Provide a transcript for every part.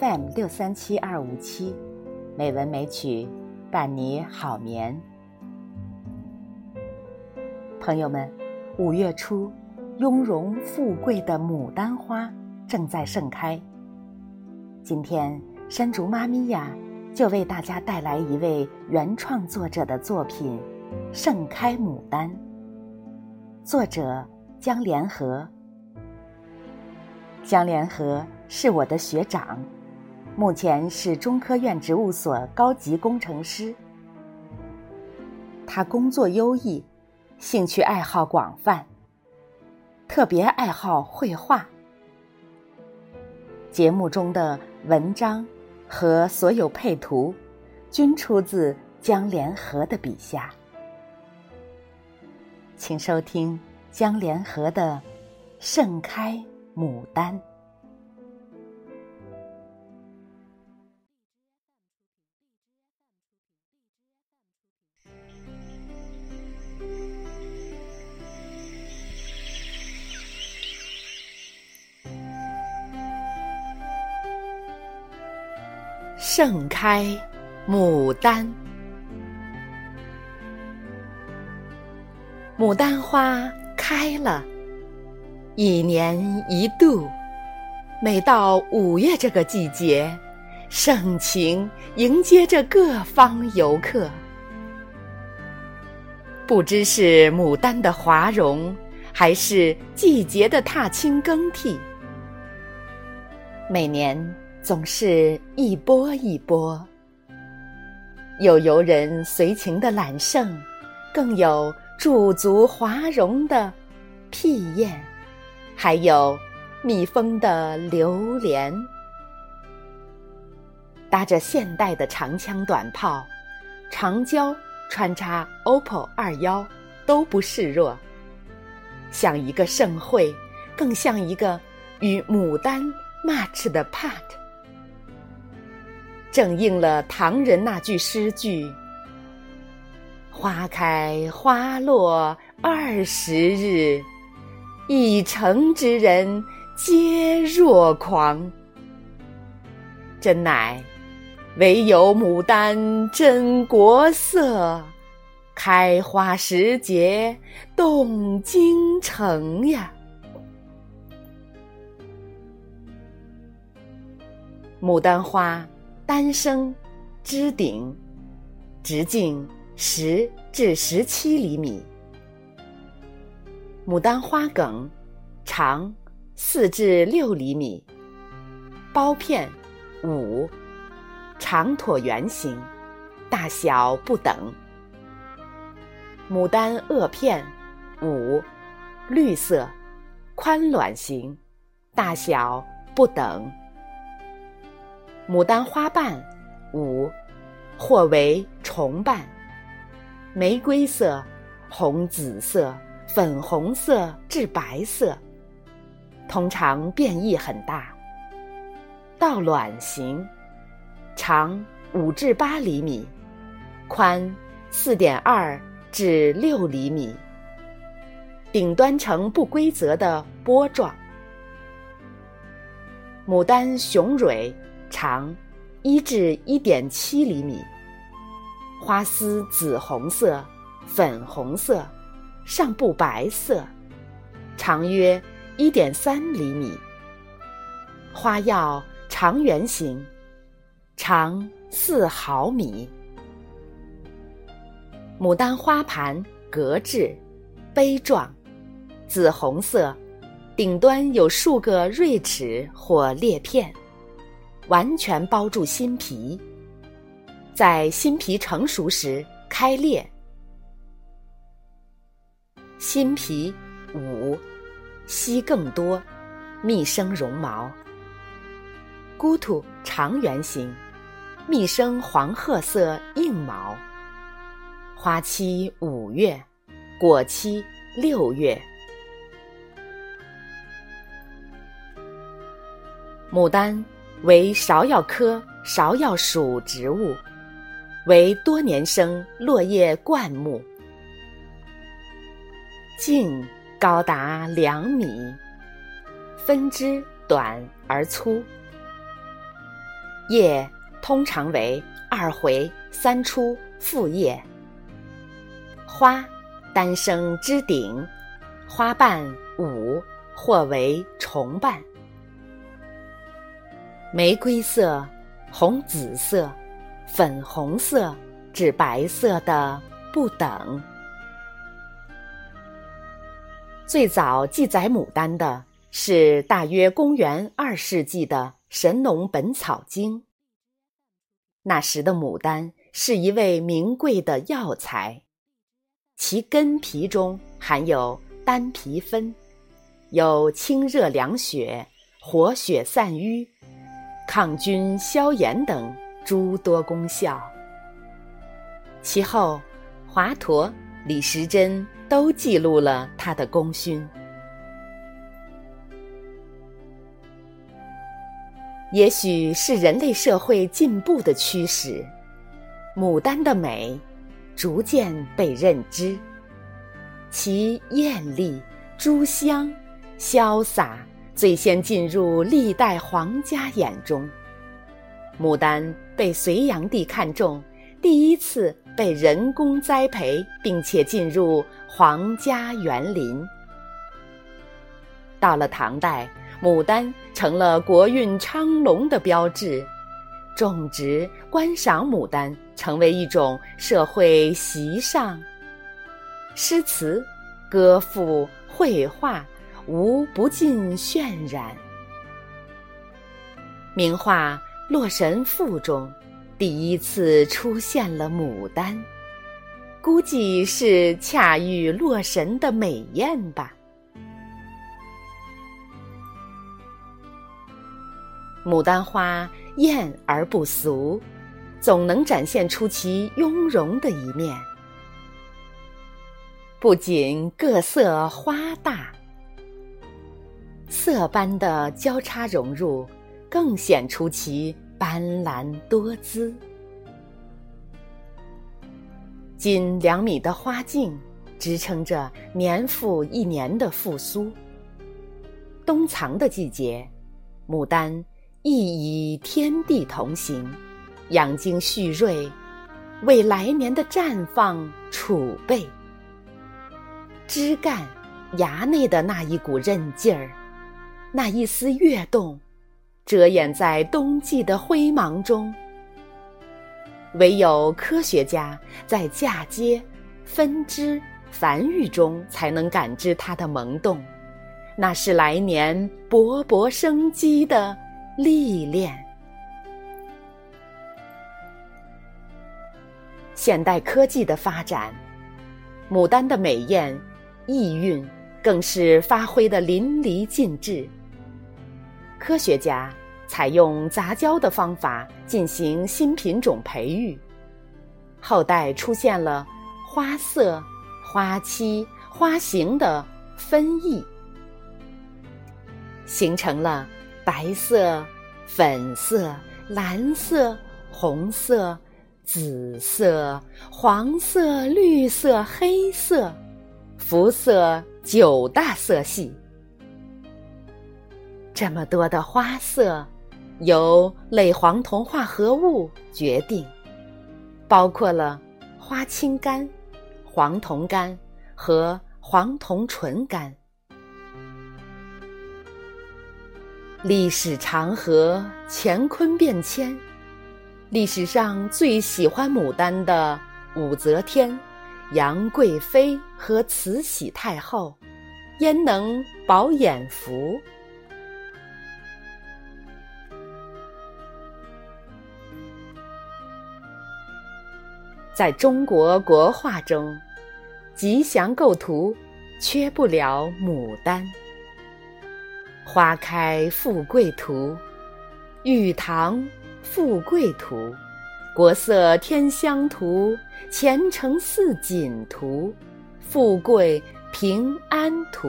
FM 六三七二五七，美文美曲伴你好眠。朋友们，五月初，雍容富贵的牡丹花正在盛开。今天，山竹妈咪呀，就为大家带来一位原创作者的作品《盛开牡丹》。作者江连合。江连合是我的学长，目前是中科院植物所高级工程师。他工作优异，兴趣爱好广泛，特别爱好绘画。节目中的文章和所有配图，均出自江连合的笔下。请收听江连合的《盛开牡丹》。盛开牡丹。牡丹花开了，一年一度。每到五月这个季节，盛情迎接着各方游客。不知是牡丹的华容，还是季节的踏青更替，每年总是一波一波。有游人随情的揽胜，更有。驻足华容的屁燕，还有蜜蜂的流连，搭着现代的长枪短炮，长焦穿插 OPPO 二幺，都不示弱。像一个盛会，更像一个与牡丹 match 的 part，正应了唐人那句诗句。花开花落二十日，一城之人皆若狂。真乃唯有牡丹真国色，开花时节动京城呀！牡丹花单生，枝顶，直径。十至十七厘米，牡丹花梗长四至六厘米，苞片五，长椭圆形，大小不等。牡丹萼片五，绿色，宽卵形，大小不等。牡丹花瓣五，或为重瓣。玫瑰色、红紫色、粉红色至白色，通常变异很大。倒卵形，长五至八厘米，宽四点二至六厘米，顶端呈不规则的波状。牡丹雄蕊长一至一点七厘米。花丝紫红色、粉红色，上部白色，长约一点三厘米。花药长圆形，长四毫米。牡丹花盘格质，杯状，紫红色，顶端有数个锐齿或裂片，完全包住心皮。在新皮成熟时开裂，新皮五，稀更多，密生绒毛，菇突长圆形，密生黄褐色硬毛。花期五月，果期六月。牡丹为芍药科芍药属植物。为多年生落叶灌木，茎高达两米，分枝短而粗，叶通常为二回三出复叶。花单生枝顶，花瓣五或为重瓣。玫瑰色、红紫色、粉红色至白色的不等。最早记载牡丹的是大约公元二世纪的《神农本草经》。那时的牡丹是一味名贵的药材，其根皮中含有丹皮酚，有清热凉血、活血散瘀。抗菌消炎等诸多功效。其后，华佗、李时珍都记录了他的功勋。也许是人类社会进步的驱使，牡丹的美逐渐被认知，其艳丽、珠香、潇洒。最先进入历代皇家眼中，牡丹被隋炀帝看中，第一次被人工栽培，并且进入皇家园林。到了唐代，牡丹成了国运昌隆的标志，种植、观赏牡丹成为一种社会习尚，诗词、歌赋、绘画。无不尽渲染。名画《洛神赋》中，第一次出现了牡丹，估计是恰遇洛神的美艳吧。牡丹花艳而不俗，总能展现出其雍容的一面。不仅各色花大。色斑的交叉融入，更显出其斑斓多姿。仅两米的花茎，支撑着年复一年的复苏。冬藏的季节，牡丹亦与天地同行，养精蓄锐，为来年的绽放储备。枝干、芽内的那一股韧劲儿。那一丝跃动，遮掩在冬季的灰芒中。唯有科学家在嫁接、分支、繁育中，才能感知它的萌动。那是来年勃勃生机的历练。现代科技的发展，牡丹的美艳、意蕴，更是发挥的淋漓尽致。科学家采用杂交的方法进行新品种培育，后代出现了花色、花期、花型的分异，形成了白色、粉色、蓝色、红色、紫色、黄色、绿色、黑色，肤色九大色系。这么多的花色，由类黄酮化合物决定，包括了花青苷、黄酮苷和黄酮醇苷。历史长河，乾坤变迁，历史上最喜欢牡丹的武则天、杨贵妃和慈禧太后，焉能饱眼福？在中国国画中，吉祥构图缺不了牡丹。花开富贵图、玉堂富贵图、国色天香图、前程似锦图、富贵平安图、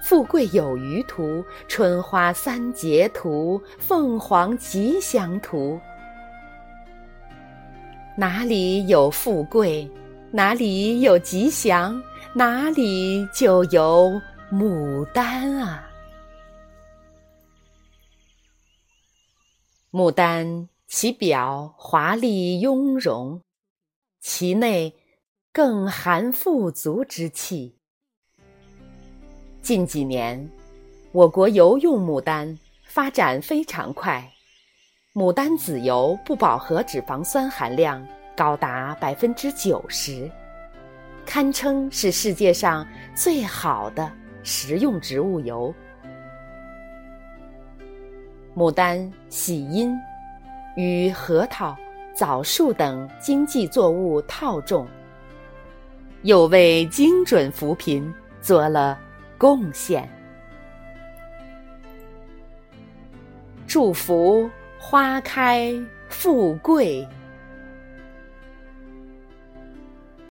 富贵有余图、春花三节图、凤凰吉祥图。哪里有富贵，哪里有吉祥，哪里就有牡丹啊！牡丹其表华丽雍容，其内更含富足之气。近几年，我国油用牡丹发展非常快，牡丹籽油不饱和脂肪酸含量高达百分之九十，堪称是世界上最好的食用植物油。牡丹喜阴，与核桃、枣树等经济作物套种，又为精准扶贫做了。贡献，祝福花开富贵。